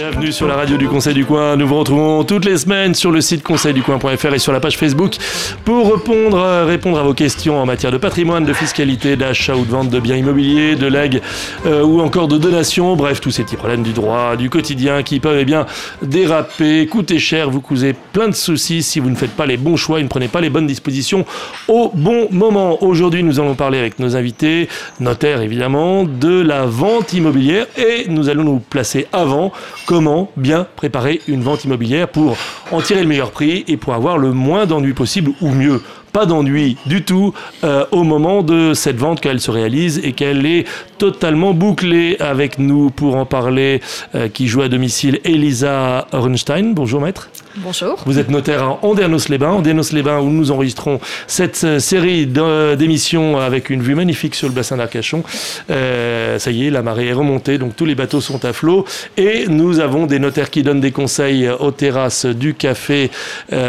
Bienvenue sur la radio du Conseil du Coin. Nous vous retrouvons toutes les semaines sur le site conseilducoin.fr et sur la page Facebook pour répondre, euh, répondre à vos questions en matière de patrimoine, de fiscalité, d'achat ou de vente de biens immobiliers, de legs euh, ou encore de donations. Bref, tous ces petits problèmes du droit, du quotidien qui peuvent eh bien déraper, coûter cher, vous causez plein de soucis si vous ne faites pas les bons choix et ne prenez pas les bonnes dispositions au bon moment. Aujourd'hui, nous allons parler avec nos invités, notaires évidemment, de la vente immobilière et nous allons nous placer avant comment bien préparer une vente immobilière pour en tirer le meilleur prix et pour avoir le moins d'ennuis possible ou mieux pas d'ennui du tout euh, au moment de cette vente qu'elle se réalise et qu'elle est totalement bouclée avec nous pour en parler, euh, qui joue à domicile Elisa Runstein. Bonjour maître. Bonjour. Vous êtes notaire à Andernos-les-Bains, Andernos-les-Bains où nous enregistrons cette euh, série d'émissions avec une vue magnifique sur le bassin d'Arcachon. ça y est, la marée est remontée, donc tous les bateaux sont à flot et nous avons des notaires qui donnent des conseils aux terrasses du café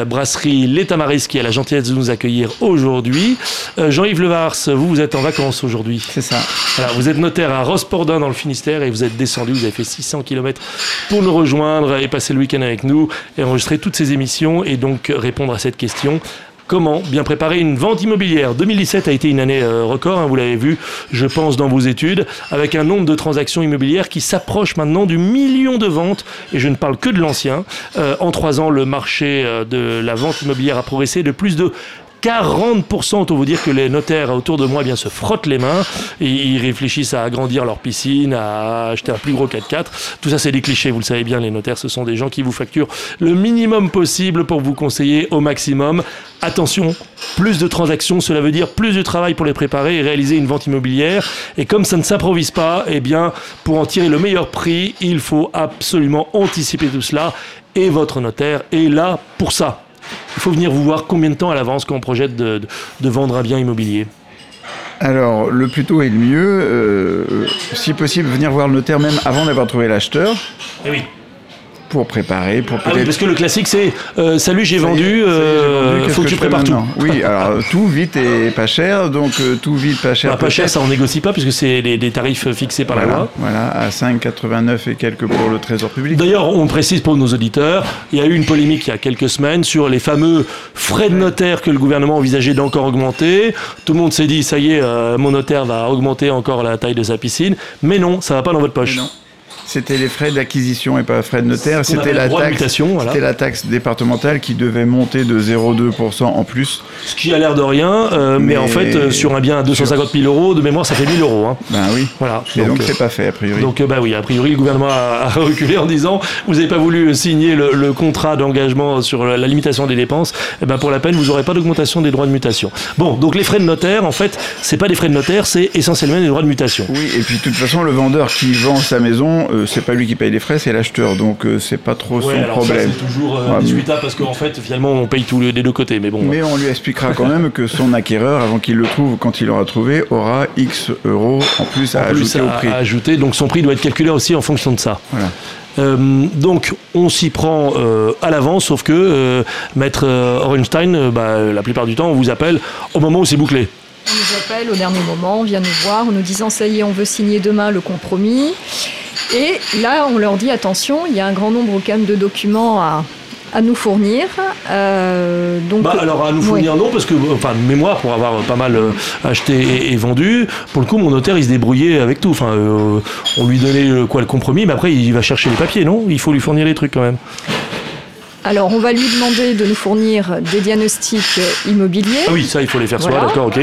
brasserie L'État Maris qui a la gentillesse de nous accueillir aujourd'hui. Euh, Jean-Yves Levars, vous, vous êtes en vacances aujourd'hui. C'est ça. vous êtes notaire à Rospordin dans le Finistère et vous êtes descendu, vous avez fait 600 km pour nous rejoindre et passer le week-end avec nous et enregistrer toutes ces émissions et donc répondre à cette question. Comment bien préparer une vente immobilière? 2017 a été une année euh, record, hein, vous l'avez vu, je pense, dans vos études, avec un nombre de transactions immobilières qui s'approche maintenant du million de ventes, et je ne parle que de l'ancien. Euh, en trois ans, le marché de la vente immobilière a progressé de plus de 40%, autant vous dire que les notaires autour de moi eh bien, se frottent les mains ils réfléchissent à agrandir leur piscine, à acheter un plus gros 4x4. Tout ça, c'est des clichés, vous le savez bien, les notaires, ce sont des gens qui vous facturent le minimum possible pour vous conseiller au maximum. Attention, plus de transactions, cela veut dire plus de travail pour les préparer et réaliser une vente immobilière. Et comme ça ne s'improvise pas, eh bien, pour en tirer le meilleur prix, il faut absolument anticiper tout cela. Et votre notaire est là pour ça. Il faut venir vous voir combien de temps à l'avance quand on projette de, vendre un bien immobilier alors, le plus tôt est le mieux. Euh, si possible, venir voir le notaire même avant d'avoir trouvé l'acheteur. Eh oui pour préparer, pour ah peut-être. parce que le classique c'est euh, salut j'ai vendu, euh, faut que, tu prépares tout. Oui, alors tout vite et pas cher, donc euh, tout vite pas cher. Bah, pas cher, ça on négocie pas puisque c'est des tarifs fixés par la loi. Voilà, à 5,89 et quelques pour le Trésor public. D'ailleurs, on précise pour nos auditeurs, il y a eu une polémique il y a quelques semaines sur les fameux frais de notaire que le gouvernement envisageait d'encore augmenter. Tout le monde s'est dit ça y est, mon notaire va augmenter encore la taille de sa piscine, mais non, ça va pas dans votre poche c'était les frais d'acquisition et pas frais de notaire. C'était la, taxe, voilà. la taxe départementale qui devait monter de 0,2% en plus. Ce qui a l'air de rien, euh, mais, en fait, euh, sur un bien à 250 000 euros, de mémoire, ça fait 1000 euros. Hein. Ben oui. Voilà. Et donc, c'est pas fait, a priori. Donc, bah oui, a priori, le gouvernement a, reculé en disant vous n'avez pas voulu signer le, contrat d'engagement sur la, limitation des dépenses, et eh ben pour la peine, vous n'aurez pas d'augmentation des droits de mutation. Bon, donc les frais de notaire, en fait, c'est pas des frais de notaire, c'est essentiellement des droits de mutation. Oui, et puis de toute façon, le vendeur qui vend sa maison, c'est pas lui qui paye les frais, c'est l'acheteur. Donc euh, c'est pas trop son problème. C'est toujours euh, discutable parce qu'en fait, finalement, on paye tous les deux côtés. Mais bon. Mais on lui expliquera quand même que son acquéreur, avant qu'il le trouve, quand il l'aura trouvé, aura X euros en plus à ajouter au prix. À ajouter, donc son prix doit être calculé aussi en fonction de ça. Voilà. Euh, donc on s'y prend à l'avance, sauf que Maître Orenstein, bah, la plupart du temps, on vous appelle au moment où c'est bouclé. On nous appelle au dernier moment, on vient nous voir en nous disant ça y est, on veut signer demain le compromis. Et là, on leur dit attention, il y a un grand nombre quand même de documents à, nous fournir. Euh, donc, bah, alors à nous fournir non, parce que, enfin, mémoire pour avoir pas mal euh, acheté et, vendu, pour le coup, mon notaire, il se débrouillait avec tout. Enfin, euh, on lui donnait quoi le compromis, mais après, il va chercher les papiers, non? Il faut lui fournir les trucs quand même. Alors, on va lui demander de nous fournir des diagnostics immobiliers. Ah oui, ça, il faut les faire soi, d'accord, ok.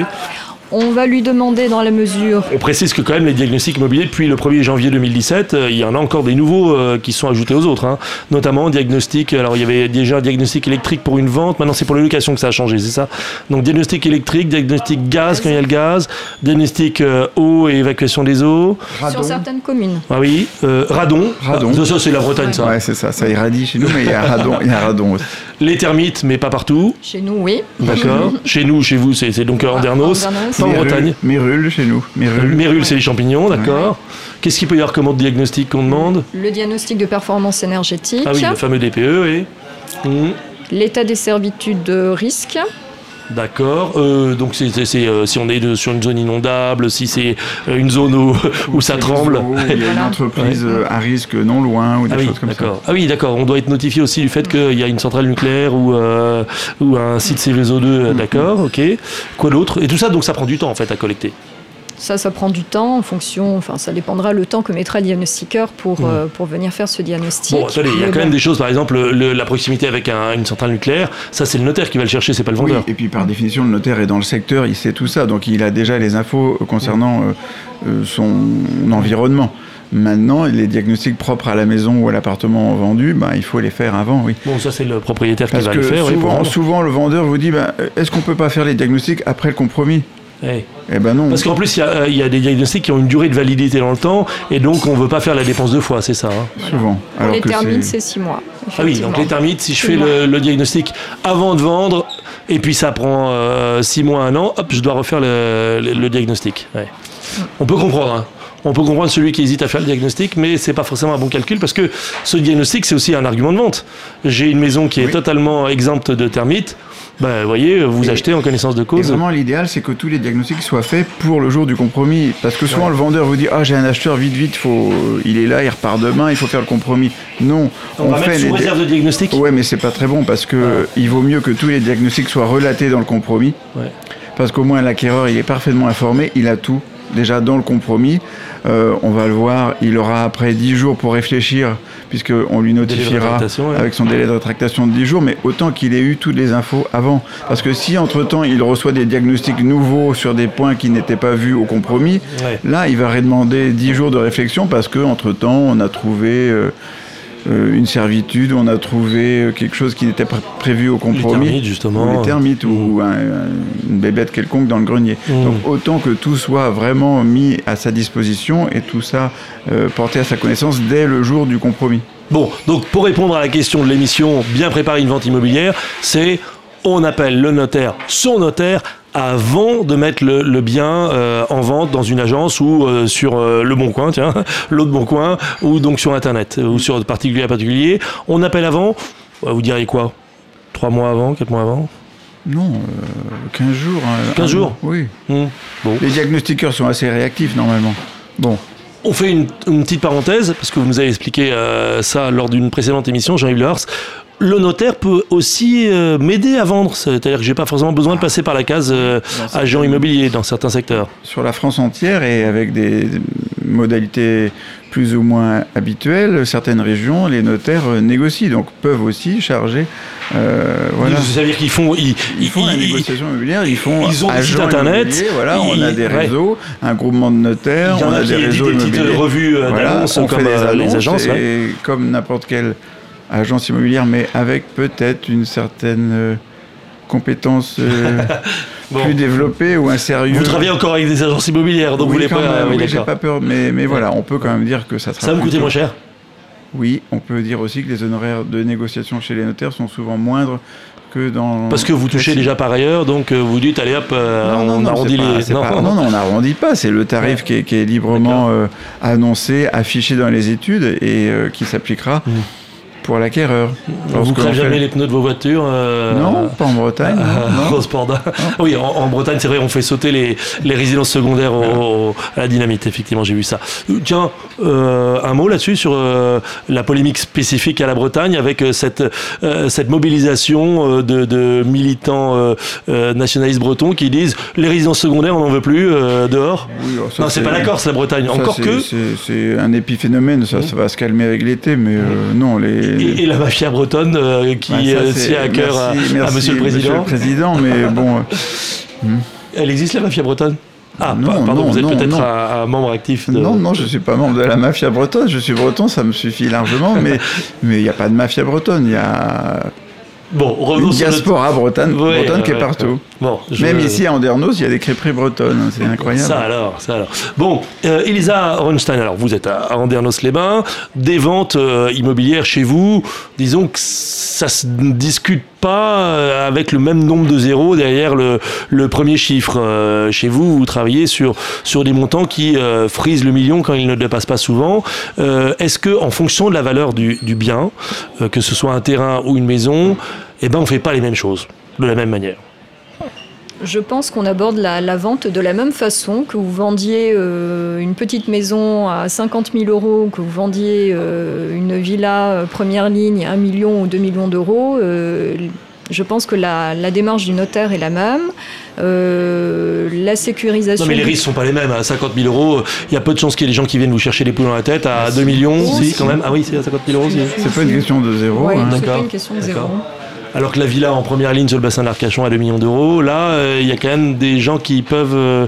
On va lui demander dans la mesure. On précise que quand même les diagnostics immobiliers, depuis le 1er janvier 2017, euh, il y en a encore des nouveaux euh, qui sont ajoutés aux autres. Hein. Notamment diagnostic, alors il y avait déjà un diagnostic électrique pour une vente, maintenant c'est pour les locations que ça a changé, c'est ça Donc diagnostic électrique, diagnostic gaz quand il y a le gaz, diagnostic euh, eau et évacuation des eaux. Sur certaines communes. Ah oui, radon. Radon. ça, c'est la Bretagne ça. Ouais c'est ça, ça irradie chez nous, mais il y a radon, il y a radon aussi. Les termites, mais pas partout. Chez nous, oui. D'accord. chez nous, chez vous, c'est donc ah, Andernos. En Bretagne. Mérule chez nous. Mérule, c'est les champignons, d'accord. Qu'est-ce qu'il peut y avoir comme autre diagnostic qu'on demande Le diagnostic de performance énergétique. Ah oui, le fameux DPE, oui. L'état des servitudes de risque. D'accord. Euh, donc c'est, euh, si on est sur une zone inondable, si c'est euh, une zone où, où ça tremble. il y a une entreprise à risque non loin ou des ah choses comme ça. Ah oui, d'accord. On doit être notifié aussi du fait qu'il y a une centrale nucléaire ou, ou un site Céveso 2. Mm-hmm. D'accord, ok. Quoi d'autre? Et tout ça, donc ça prend du temps en fait à collecter. Ça, ça prend du temps en fonction, enfin, ça dépendra le temps que mettra le diagnostiqueur pour, hmm. euh, pour venir faire ce diagnostic. Bon, attendez, il y a quand même des choses, par exemple, la proximité avec une centrale nucléaire, ça, c'est le notaire qui va le chercher, c'est pas le vendeur. Oui, et puis par définition, le notaire est dans le secteur, il sait tout ça, donc il a déjà les infos concernant euh, euh, son environnement. Maintenant, les diagnostics propres à la maison ou à l'appartement vendu, bah, il faut les faire avant, oui. Bon, ça c'est le propriétaire qui va le faire. Souvent, souvent le vendeur vous dit, bah, est-ce qu'on peut pas faire les diagnostics après le compromis? Eh. eh ben non. Parce qu'en plus, il y, a des diagnostics qui ont une durée de validité dans le temps, et donc on ne veut pas faire la dépense deux fois, c'est ça hein Souvent. Alors les termites, c'est six mois. Ah oui, donc les termites, si je fais le, diagnostic avant de vendre, et puis ça prend euh, six mois, un an, hop, je dois refaire le, diagnostic. On peut comprendre. Hein. On peut comprendre celui qui hésite à faire le diagnostic, mais c'est pas forcément un bon calcul parce que ce diagnostic, c'est aussi un argument de vente. J'ai une maison qui est totalement exempte de termites bah, vous voyez, vous achetez en connaissance de cause. vraiment, l'idéal, c'est que tous les diagnostics soient faits pour le jour du compromis. Parce que souvent, le vendeur vous dit Ah, j'ai un acheteur, vite, vite, faut... il est là, il repart demain, il faut faire le compromis. Non. On, va fait mettre sous réserve de diagnostic Ouais, mais c'est pas très bon parce que il vaut mieux que tous les diagnostics soient relatés dans le compromis. Parce qu'au moins, l'acquéreur, il est parfaitement informé, il a tout déjà dans le compromis. Euh, on va le voir, il aura après 10 jours pour réfléchir, puisqu'on lui notifiera avec son délai de rétractation de 10 jours, mais autant qu'il ait eu toutes les infos avant. Parce que si entre-temps il reçoit des diagnostics nouveaux sur des points qui n'étaient pas vus au compromis, là il va redemander 10 jours de réflexion parce qu'entre-temps on a trouvé... Euh, une servitude, on a trouvé euh, quelque chose qui n'était pas prévu au compromis. Les termites, justement. Ou les termites, ou mm. une bébête quelconque dans le grenier. Mm. Donc autant que tout soit vraiment mis à sa disposition et tout ça euh, porté à sa connaissance dès le jour du compromis. Bon, donc pour répondre à la question de l'émission, bien préparer une vente immobilière, c'est on appelle le notaire, son notaire, avant de mettre le, bien euh, en vente dans une agence ou euh, sur euh, le Bon Coin, tiens, l'autre Bon Coin, ou donc sur Internet, ou sur particulier à particulier. On appelle avant, vous diriez quoi? Trois mois avant, quatre mois avant? Non, 15 jours. 15 hein, jours? Oui. Mmh. Bon. Les diagnostiqueurs sont assez réactifs normalement. Bon. On fait une, petite parenthèse, parce que vous nous avez expliqué ça lors d'une précédente émission, Jean-Yves Lars le notaire peut aussi euh, m'aider à vendre. C'est-à-dire que j'ai pas forcément besoin de passer par la case euh, agent immobilier dans certains secteurs. Sur la France entière et avec des modalités plus ou moins habituelles, certaines régions, les notaires euh, négocient, donc peuvent aussi charger. voilà. C'est-à-dire qu'ils font, ils, font la négociation immobilière, ils font ils ont agent internet. Voilà, on a des réseaux, un groupement de notaires, on a, des réseaux des petites revues d'annonces comme les, agences. Et comme n'importe quel agence immobilière, mais avec peut-être une certaine euh, compétence euh, plus développée ou un sérieux. Vous travaillez encore avec des agences immobilières, donc vous voulez pas. oui, j'ai pas peur, mais, mais voilà, on peut quand même dire que ça. Ça va me coûter moins cher? Oui, on peut dire aussi que les honoraires de négociation chez les notaires sont souvent moindres que dans. Parce que vous touchez déjà par ailleurs, donc euh, vous dites allez hop, on arrondit les. Non, non, non, on n'arrondit pas. C'est le tarif qui, est, librement annoncé, affiché dans les études et qui s'appliquera. Mmh pour l'acquéreur. Vous crèvez jamais les pneus de vos voitures euh, Non, pas en Bretagne. Oui, en, Bretagne, c'est vrai, on fait sauter les, les résidences secondaires à la dynamite, effectivement, j'ai vu ça. Tiens, euh, un mot là-dessus sur euh, la polémique spécifique à la Bretagne avec cette, cette mobilisation de, de militants nationalistes bretons qui disent les résidences secondaires, on n'en veut plus dehors. Oui, oh, non, c'est pas d'accord, c'est la Bretagne. Encore que. C'est un épiphénomène, ça, ça va se calmer avec l'été, mais non, les et, la mafia bretonne euh, qui bah, euh, tient à cœur à, Monsieur le Président. Monsieur le Président, mais bon. Euh, hmm. Elle existe la mafia bretonne? Ah, non, pardon, vous êtes peut-être un, membre actif de... Non, non, je ne suis pas membre de la mafia bretonne. Je suis breton, ça me suffit largement, mais il n'y a pas de mafia bretonne. Il y a Bon, revenons Une diaspora bretonne, bretonne qui est partout. Bon, Même ici à Andernos, il y a des crêperies bretonnes, hein, c'est incroyable. Ça alors, ça alors. Bon, euh, Elisa Ronstein, alors vous êtes à Andernos-les-Bains, des ventes euh, immobilières chez vous, disons que ça se discute pas euh, avec le même nombre de zéros derrière le, le premier chiffre. Euh, chez vous, vous travaillez sur, des montants qui frisent le million quand ils ne dépassent pas souvent. Est-ce que, en fonction de la valeur du, du bien, que ce soit un terrain ou une maison, eh ben, on ne fait pas les mêmes choses de la même manière? Je pense qu'on aborde la, vente de la même façon que vous vendiez euh, une petite maison à 50 000 euros, que vous vendiez euh, une villa euh, première ligne à 1 million ou 2 millions d'euros. je pense que la, démarche du notaire est la même. la sécurisation. Non, mais les risques sont pas les mêmes. À 50 000 euros, il y a peu de chances qu'il y ait des gens qui viennent vous chercher les poules dans la tête. À 2 millions, si, quand même. Ah oui, c'est à 50 000 euros. C'est pas une question de zéro. hein. C'est pas une question de zéro. Alors que la villa en première ligne sur le bassin de l'Arcachon à 2 millions d'euros, là, euh, il y a quand même des gens qui peuvent. Euh,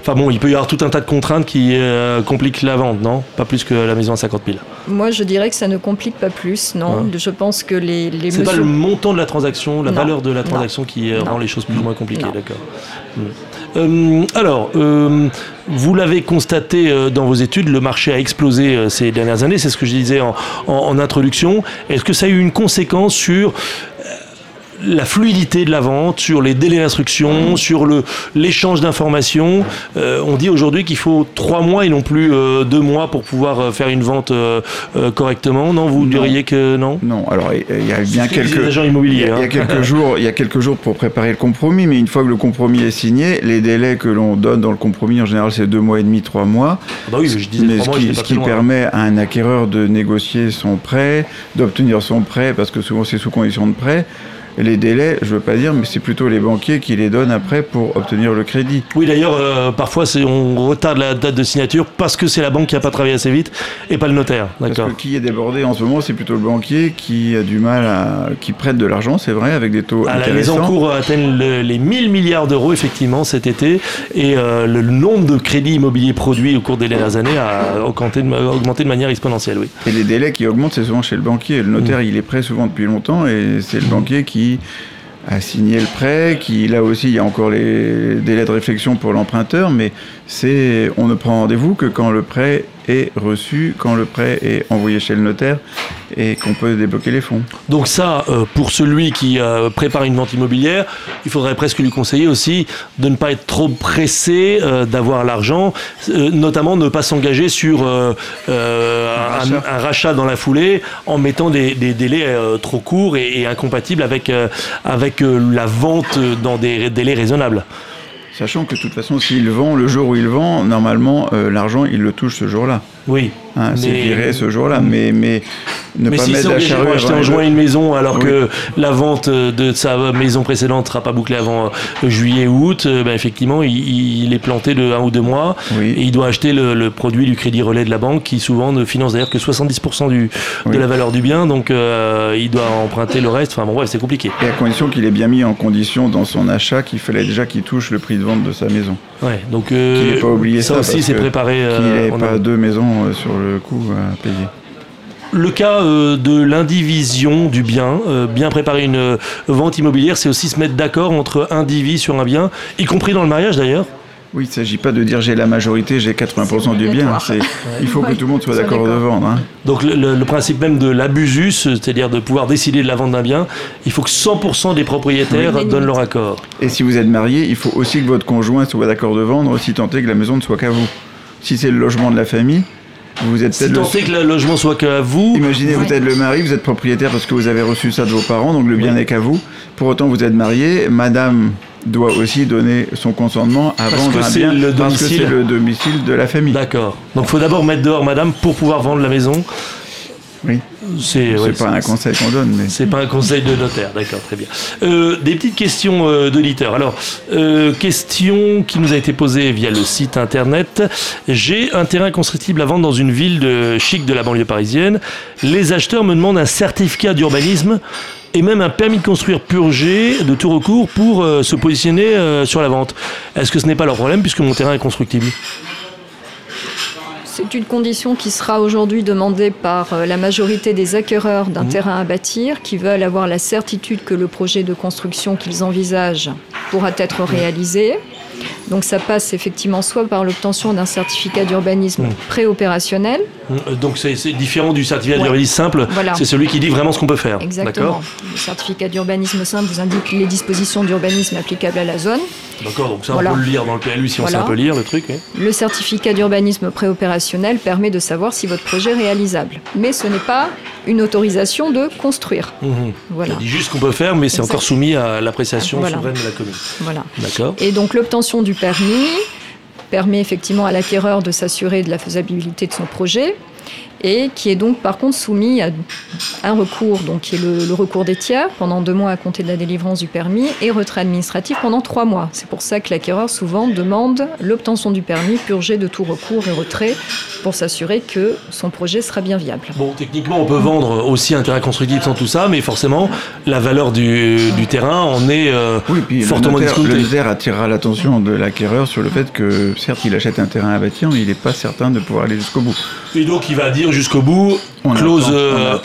enfin bon, il peut y avoir tout un tas de contraintes qui euh, compliquent la vente, non? Pas plus que la maison à 50 000. Moi, je dirais que ça ne complique pas plus, non. Je pense que les. les C'est pas le montant de la transaction, la valeur de la transaction qui rend les choses plus ou moins compliquées, d'accord. Hmm. alors, vous l'avez constaté dans vos études, le marché a explosé ces dernières années, c'est ce que je disais en introduction. Est-ce que ça a eu une conséquence sur la fluidité de la vente, sur les délais d'instruction, sur le, l'échange d'informations. Euh, on dit aujourd'hui qu'il faut trois mois et non plus euh, deux mois pour pouvoir euh, faire une vente correctement. Non, vous diriez que non? Non, alors il y a bien quelques agents immobiliers. Il y a, quelques jours, il y a quelques jours pour préparer le compromis, mais une fois que le compromis est signé, les délais que l'on donne dans le compromis en général c'est deux mois et demi, trois mois. Ah bah oui, je disais mais ce qui, ce qui permet à un acquéreur de négocier son prêt, d'obtenir son prêt, parce que souvent c'est sous condition de prêt les délais, je ne veux pas dire, mais c'est plutôt les banquiers qui les donnent après pour obtenir le crédit. Oui, d'ailleurs, euh, parfois on retarde la date de signature parce que c'est la banque qui n'a pas travaillé assez vite et pas le notaire. Parce que qui est débordé en ce moment, c'est plutôt le banquier qui a du mal à. qui prête de l'argent, c'est vrai, avec des taux ah, intéressants. Les encours atteignent les 1000 milliards d'euros, effectivement, cet été, et euh, le nombre de crédits immobiliers produits au cours des dernières années a augmenté de, manière exponentielle, oui. Et les délais qui augmentent, c'est souvent chez le banquier. Le notaire, mm. il est prêt souvent depuis longtemps et c'est le banquier a signé le prêt, qui là aussi il y a encore les délais de réflexion pour l'emprunteur, mais c'est on ne prend rendez-vous que quand le prêt est reçu, quand le prêt est envoyé chez le notaire et qu'on peut débloquer les fonds. Donc ça, euh, pour celui qui euh, prépare une vente immobilière, il faudrait presque lui conseiller aussi de ne pas être trop pressé euh, d'avoir l'argent, notamment ne pas s'engager sur un, rachat. dans la foulée en mettant des, délais trop courts et, et incompatibles avec, avec la vente dans des délais raisonnables. Sachant que de toute façon, s'il vend le jour où il vend, normalement, l'argent, il le touche ce jour-là. Oui. Hein, c'est viré ce jour-là. Mais, mais ne mais pas si mettre la charrue. acheter en juin une maison alors que la vente de sa maison précédente ne sera pas bouclée avant euh, juillet ou août, euh, ben effectivement, il, est planté de un ou deux mois et il doit acheter le, produit du crédit relais de la banque qui souvent ne finance d'ailleurs que 70% du, de la valeur du bien. Donc euh, il doit emprunter le reste. Enfin bon, bref, c'est compliqué. Et à condition qu'il ait bien mis en condition dans son achat qu'il fallait déjà qu'il touche le prix de vente de sa maison. Ouais, donc euh, pas oublié ça, aussi, c'est préparé. qu'il n'ait pas deux maisons sur le coup à payer le cas euh, de l'indivision du bien, euh, bien préparer une euh, vente immobilière, c'est aussi se mettre d'accord entre individus sur un bien, y compris dans le mariage d'ailleurs. Oui, il ne s'agit pas de dire j'ai la majorité, j'ai 80% du bien. Il faut que tout le monde soit d'accord de vendre. Hein. Donc le, principe même de l'abusus, c'est-à-dire de pouvoir décider de la vente d'un bien, il faut que 100% des propriétaires donnent leur accord. Et si vous êtes marié, il faut aussi que votre conjoint soit d'accord de vendre, aussi tenter que la maison ne soit qu'à vous. Si c'est le logement de la famille, vous êtes si tant que le logement soit qu'à vous. Imaginez, vous êtes le mari, vous êtes propriétaire parce que vous avez reçu ça de vos parents, donc le bien n'est qu'à vous. Pour autant, vous êtes marié. Madame doit aussi donner son consentement à vendre un bien parce que c'est le domicile de la famille. D'accord. Donc il faut d'abord mettre dehors madame pour pouvoir vendre la maison. Oui. C'est pas un conseil qu'on donne. Mais... C'est pas un conseil de notaire, d'accord, très bien. Euh, des petites questions euh, d'auditeurs. Alors, euh, question qui nous a été posée via le site internet. J'ai un terrain constructible à vendre dans une ville de chic de la banlieue parisienne. Les acheteurs me demandent un certificat d'urbanisme et même un permis de construire purgé de tout recours pour se positionner sur la vente. Est-ce que ce n'est pas leur problème puisque mon terrain est constructible? C'est une condition qui sera aujourd'hui demandée par euh, la majorité des acquéreurs d'un mmh. terrain à bâtir qui veulent avoir la certitude que le projet de construction qu'ils envisagent pourra être mmh. réalisé. Donc ça passe effectivement soit par l'obtention d'un certificat d'urbanisme mmh. préopérationnel, donc c'est différent du certificat d'urbanisme simple, c'est celui qui dit vraiment ce qu'on peut faire. Exactement. Le certificat d'urbanisme simple vous indique les dispositions d'urbanisme applicables à la zone. D'accord, donc ça on peut le lire dans le PLU si on sait un peu lire le truc. Le certificat d'urbanisme préopérationnel permet de savoir si votre projet est réalisable. Mais ce n'est pas une autorisation de construire. Mmh. Voilà. Il dit juste qu'on peut faire, mais c'est encore soumis à l'appréciation souveraine de la commune. Voilà. D'accord. Et donc l'obtention du permis permet effectivement à l'acquéreur de s'assurer de la faisabilité de son projet et qui est donc par contre soumis à un recours, donc qui est le, recours des tiers pendant deux mois à compter de la délivrance du permis et retrait administratif pendant trois mois. C'est pour ça que l'acquéreur souvent demande l'obtention du permis purgé de tout recours et retrait pour s'assurer que son projet sera bien viable. Bon, techniquement, on peut vendre aussi un terrain constructible sans tout ça, mais forcément, la valeur du, terrain en est euh, oui, puis fortement le notaire, Le notaire attirera l'attention de l'acquéreur sur le fait que, certes, il achète un terrain à bâtir, mais il n'est pas certain de pouvoir aller jusqu'au bout. Et donc, il va dire jusqu'au bout. On clause. Euh,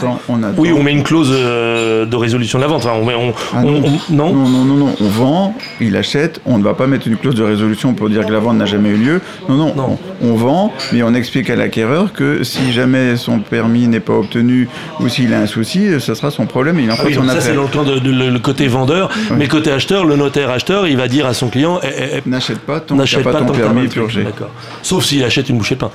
oui, on met une clause euh, de résolution de la vente. on met, ah non. non? non, non, non, On vend, il achète. On ne va pas mettre une clause de résolution pour dire que la vente n'a jamais eu lieu. Non, non. non. On, vend, mais on explique à l'acquéreur que si jamais son permis n'est pas obtenu ou s'il a un souci, ce sera son problème. Et il en ah oui, son ça, c'est dans le, de, le, côté vendeur. Mais côté acheteur, le notaire acheteur, il va dire à son client eh, eh, eh, n'achète pas ton, pas, ton permis purgé. Sauf s'il achète une bouchée de pain.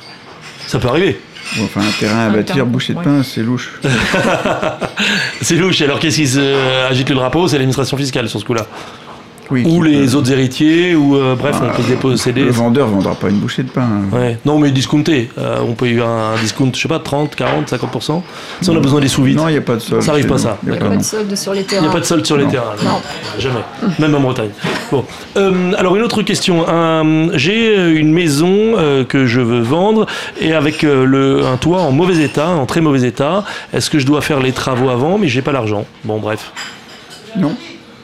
Ça peut arriver. Enfin, un terrain à bâtir, boucher de pain, c'est louche. c'est louche. Alors, qu'est-ce qui se agite le drapeau? C'est l'administration fiscale sur ce coup-là ou les autres héritiers, ou euh, bref, on peut se déposséder. Le vendeur ne vendra pas une bouchée de pain. Ouais. Non, mais discounté. Euh, on peut y avoir un discount, je sais pas, 30, 40, 50%. Si on a besoin des sous vides. Non, il n'y a pas de solde. Ça n'arrive pas ça. Il n'y a, pas de solde sur les terrains. Il n'y a pas de solde sur les terrains. Non. Jamais. Même en Bretagne. Bon. Euh, alors, une autre question. J'ai une maison que je veux vendre et avec le, un toit en mauvais état, en très mauvais état. Est-ce que je dois faire les travaux avant, mais j'ai pas l'argent? Bon, bref. Non.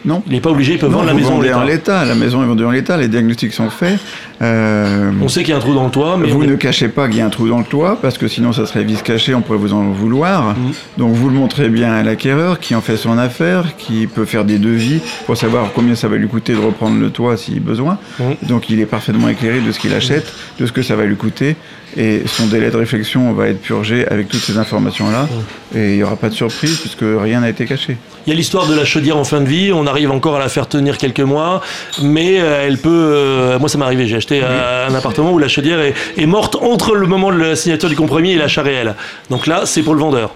Non. Il n'est pas obligé, il peut vendre la maison en l'état. La maison est vendue en l'état, les diagnostics sont faits. Euh, on sait qu'il y a un trou dans le toit, mais. Vous ne cachez pas qu'il y a un trou dans le toit, parce que sinon ça serait vis caché, on pourrait vous en vouloir. Mm. Donc vous le montrez bien à l'acquéreur qui en fait son affaire, qui peut faire des devis pour savoir combien ça va lui coûter de reprendre le toit s'il besoin. Mm. Donc il est parfaitement éclairé de ce qu'il achète, de ce que ça va lui coûter. Et son délai de réflexion va être purgé avec toutes ces informations-là. Mm. Et il n'y aura pas de surprise puisque rien n'a été caché. Il y a l'histoire de la chaudière en fin de vie. On arrive encore à la faire tenir quelques mois, mais euh, elle peut. Euh, moi, ça m'est arrivé. J'ai acheté euh, un appartement où la chaudière est, morte entre le moment de la signature du compromis et l'achat réel. Donc là, c'est pour le vendeur.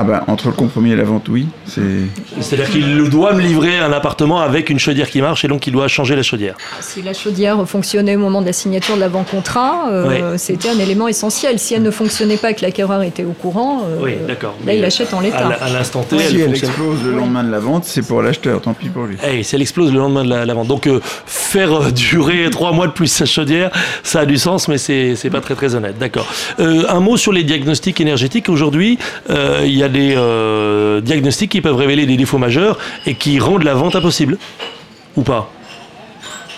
Ah bah, entre le compromis et la vente, oui. C'est-à-dire qu'il doit me livrer un appartement avec une chaudière qui marche et donc il doit changer la chaudière. Si la chaudière fonctionnait au moment de la signature de l'avant-contrat, euh, c'était un élément essentiel. Si elle ne fonctionnait pas et que l'acquéreur était au courant, euh, là il achète en l'état. À l'instant T, si elle, explose le lendemain de la vente, c'est pour l'acheteur, tant pis pour lui. Hey, si elle explose le lendemain de la, vente. Donc euh, faire durer trois mois de plus sa chaudière, ça a du sens, mais c'est pas très très honnête. D'accord. un mot sur les diagnostics énergétiques. Aujourd'hui, il y a des euh, diagnostics qui peuvent révéler des défauts majeurs et qui rendent la vente impossible Ou pas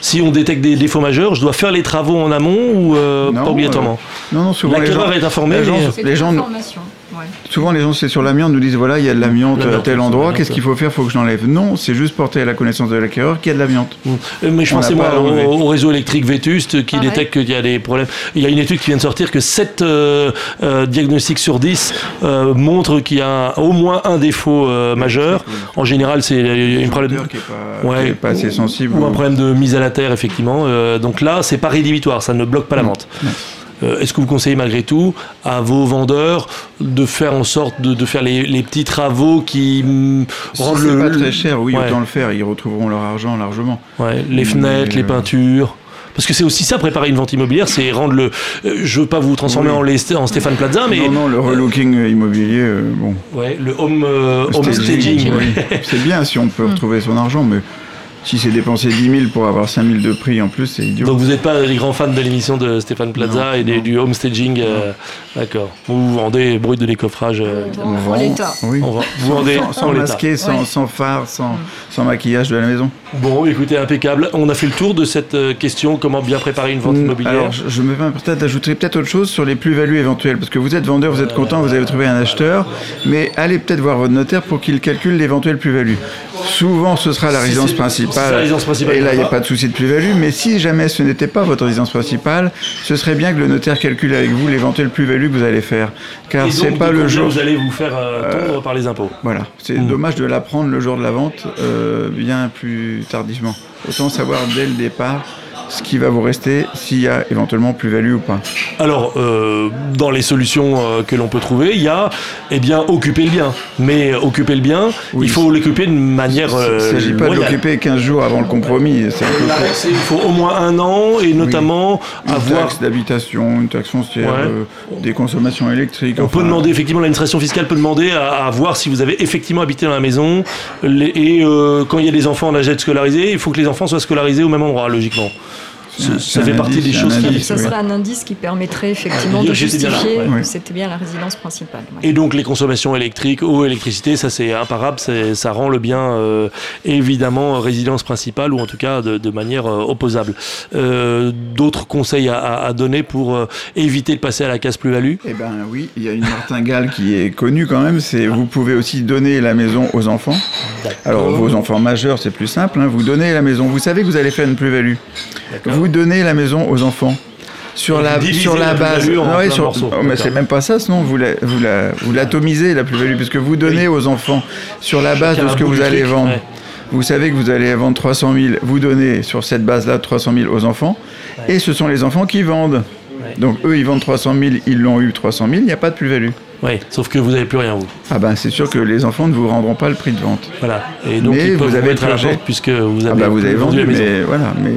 si on détecte des défauts majeurs, je dois faire les travaux en amont ou euh, pas obligatoirement euh, Non, non, souvent L'acquéreur est informé. Les gens, Souvent, les gens, c'est sur l'amiante, nous disent voilà, il y a de l'amiante à tel endroit, qu'est-ce qu'il faut faire? Faut que je l'enlève. Non, c'est juste porter à la connaissance de l'acquéreur qu'il y a de l'amiante. Mmh. Mais je pensais moi au, réseau électrique vétuste qui détecte qu'il y a des problèmes. Il y a une étude qui vient de sortir que 7 euh, euh, diagnostics sur 10 euh, montrent qu'il y a au moins un défaut majeur. En général, c'est un problème qui n'est pas, assez sensible. Ou, un problème de mise à la terre, effectivement. donc là, c'est pas rédhibitoire, ça ne bloque pas la vente. Est-ce que vous conseillez malgré tout à vos vendeurs de faire en sorte de, faire les, petits travaux qui mm, rendent le. pas très cher, oui, autant le faire. Ils retrouveront leur argent largement. les fenêtres, les euh, peintures. Parce que c'est aussi ça, préparer une vente immobilière, c'est rendre le. Euh, je veux pas vous transformer en, en, Stéphane Plaza, mais. Non, non, le relooking immobilier, bon. Ouais, le home, home staging. c'est bien si on peut mm. retrouver son argent, mais si c'est dépenser 10 000 pour avoir 5 000 de prix en plus, c'est idiot. Donc vous n'êtes pas les grands fans de l'émission de Stéphane Plaza et du homestaging euh, D'accord. Vous vendez bruit de décoffrage euh, On vend l'état. Oui. On vend. Vous vendez sans, masquer, sans, sans, phare, sans, sans, maquillage de la maison. Bon, écoutez, impeccable. On a fait le tour de cette euh, question comment bien préparer une vente mm, immobilière. Alors, je, me permets peut-être d'ajouter peut-être autre chose sur les plus-values éventuelles. Parce que vous êtes vendeur, vous êtes content, vous avez trouvé un acheteur. Mais allez peut-être voir votre notaire pour qu'il calcule l'éventuelle plus-value Souvent, ce sera la résidence principale. Et là, il n'y a pas de souci de plus-value. Mais si jamais ce n'était pas votre résidence principale, ce serait bien que le notaire calcule avec vous l'éventuelle plus-value que vous allez faire. Car c'est pas le jour. Vous allez vous faire euh, tondre par les impôts. Voilà. C'est hmm. dommage de l'apprendre le jour de la vente, euh, bien plus tardivement. Autant savoir dès le départ ce qui va vous rester s'il y a éventuellement plus-value ou pas Alors, euh, dans les solutions euh, que l'on peut trouver, il y a eh bien, occuper le bien. Mais occuper le bien, il faut l'occuper de manière. il ne s'agit pas de l'occuper 15 jours avant le compromis. il faut au moins un an et notamment une avoir. taxe d'habitation, une taxe foncière, euh, des consommations électriques. On peut demander, effectivement, l'administration fiscale peut demander à, voir si vous avez effectivement habité dans la maison. et quand il y a des enfants en âge d'être scolarisés, il faut que les enfants soient scolarisés au même endroit, logiquement ça fait partie des choses qui. Ça serait un indice qui permettrait effectivement de justifier que c'était bien la résidence principale. Et donc les consommations électriques, eau, électricité, ça c'est imparable, ça rend le bien euh, évidemment résidence principale ou en tout cas de, manière euh, opposable. Euh, d'autres conseils à, donner pour éviter de passer à la case plus-value? Eh ben oui, il y a une martingale qui est connue quand même, c'est vous pouvez aussi donner la maison aux enfants. Alors vos enfants majeurs, c'est plus simple, hein. vous donnez la maison, vous savez que vous allez faire une plus-value? Vous donnez la maison aux enfants. Sur la, sur la, base. Non, mais c'est même pas ça, sinon vous l'atomisez la, vous la, plus-value, puisque vous donnez aux enfants. Sur la base de ce que vous allez vendre. Vous savez que vous allez vendre 300 000, vous donnez sur cette base-là 300 000 aux enfants, et ce sont les enfants qui vendent. Donc eux, ils vendent 300 000, ils l'ont eu 300 000, il n'y a pas de plus-value. Oui, sauf que vous n'avez plus rien, vous. Ah ben, c'est sûr que les enfants ne vous rendront pas le prix de vente. Voilà. Et donc, ils vous avez mettre puisque vous avez, ah ben, vous avez vendu, mais voilà, mais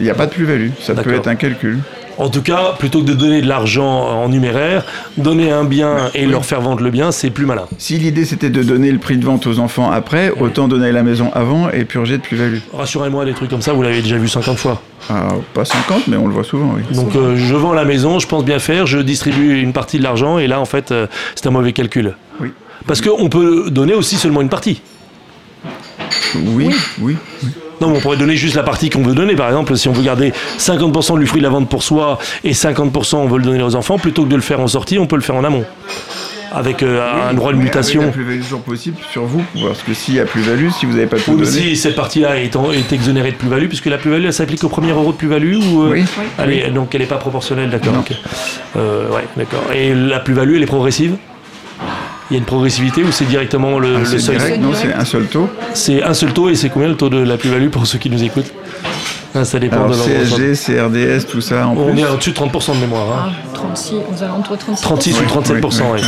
il n'y a pas de plus-value. Ça peut être un calcul. En tout cas, plutôt que de donner de l'argent en numéraire, donner un bien et leur faire vendre le bien, c'est plus malin. Si l'idée c'était de donner le prix de vente aux enfants après, autant donner la maison avant et purger de plus-value. Rassurez-moi, des trucs comme ça, vous l'avez déjà vu 50 fois. Ah, pas 50, mais on le voit souvent, oui. Donc euh, je vends la maison, je pense bien faire, je distribue une partie de l'argent et là, en fait, euh, c'est un mauvais calcul. Oui. Parce qu'on peut donner aussi seulement une partie. oui. oui. Non, on pourrait donner juste la partie qu'on veut donner. Par exemple, si on veut garder 50% du fruit de la vente pour soi et 50% on veut le donner aux enfants, plutôt que de le faire en sortie, on peut le faire en amont. Avec euh, un droit de mutation. Avec la plus-value toujours possible sur vous, parce que s'il y a plus-value, si vous n'avez pas tout donné. Si cette partie-là est, est, exonérée de plus-value, puisque la plus-value, elle s'applique au premier euro de plus-value ou euh, oui. donc elle n'est pas proportionnelle, d'accord. Euh, ouais, d'accord. Et la plus-value, elle est progressive? Il y a une progressivité ou c'est directement le, ah, Non, c'est un seul taux. C'est un seul taux et c'est combien le taux de la plus-value pour ceux qui nous écoutent? Ah, ça dépend Alors, de CSG, CRDS, tout ça. En on est au-dessus de 30% de mémoire. Hein. Ah, 36, aux alentours de 36. 36 ou 37%, oui.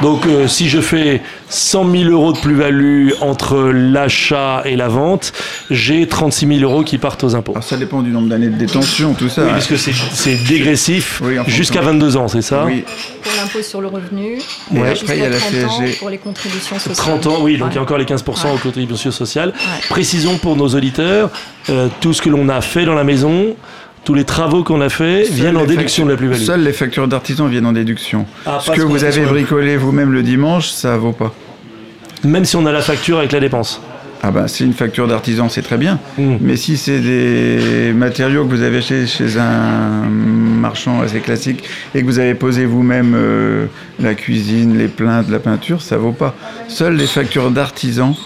Donc, euh, si je fais 100 000 euros de plus-value entre l'achat et la vente, j'ai 36 000 euros qui partent aux impôts. Alors, ça dépend du nombre d'années de détention, tout ça. Oui, parce que c'est dégressif jusqu'à 22 ans, c'est ça? Oui. Pour l'impôt sur le revenu. Et après, il y a la CSG. Pour les contributions sociales. 30 ans, oui, donc il y a encore les 15% aux contributions sociales. Précisons pour nos auditeurs, euh, tout ce que l'on a fait dans la maison, tous les travaux qu'on a fait viennent en déduction de la plus-value. Seules les factures d'artisan viennent en déduction. Ah, ce que vous avez bricolé vous-même le dimanche, ça vaut pas. Même si on a la facture avec la dépense. Ah ben, c'est une facture d'artisan, c'est très bien. Hmm. Mais si c'est des matériaux que vous avez achetés chez un marchand assez classique et que vous avez posé vous-même euh, la cuisine, les plaintes, la peinture, ça vaut pas. Seules les factures d'artisan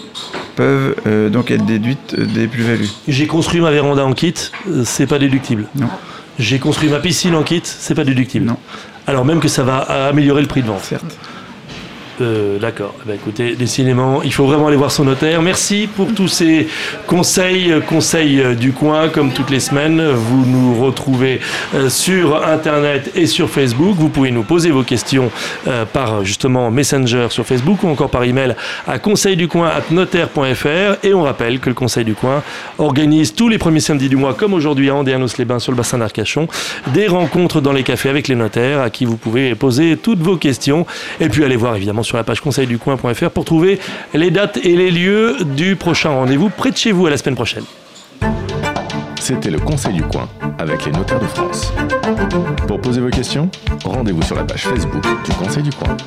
peuvent euh, donc être déduites des plus-values. J'ai construit ma véranda en kit, euh, c'est pas déductible. Non. J'ai construit ma piscine en kit, c'est pas déductible. Non. Alors même que ça va améliorer le prix de vente. Certes. Euh, d'accord. Eh ben, écoutez, décidément, il faut vraiment aller voir son notaire. Merci pour tous ces conseils, conseils euh, du coin, comme toutes les semaines. Vous nous retrouvez euh, sur Internet et sur Facebook. Vous pouvez nous poser vos questions par justement Messenger sur Facebook ou encore par email à conseilducoin@notaire.fr. Et on rappelle que le Conseil du coin organise tous les premiers samedis du mois, comme aujourd'hui à Andéanos-les-Bains sur le bassin d'Arcachon, des rencontres dans les cafés avec les notaires à qui vous pouvez poser toutes vos questions et puis aller voir évidemment sur la page conseilducoin.fr pour trouver les dates et les lieux du prochain rendez-vous près de chez vous à la semaine prochaine. C'était le Conseil du Coin avec les notaires de France. Pour poser vos questions, rendez-vous sur la page Facebook du Conseil du Coin.